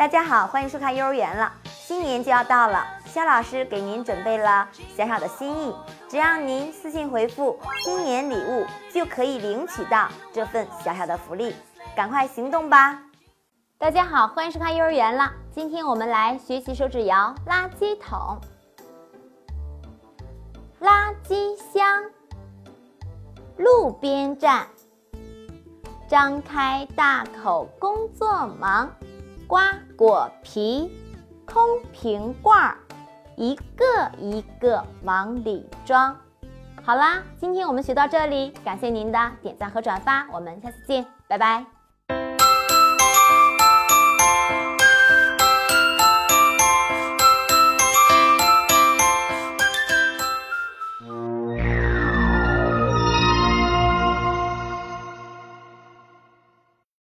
大家好，欢迎收看幼儿园了。新年就要到了，肖老师给您准备了小小的心意，只要您私信回复“新年礼物”，就可以领取到这份小小的福利，赶快行动吧！大家好，欢迎收看幼儿园了。今天我们来学习手指谣《垃圾桶》。垃圾箱，路边站，张开大口工作忙，瓜果皮，空瓶罐儿，一个一个往里装。好啦，今天我们学到这里，感谢您的点赞和转发，我们下次见，拜拜。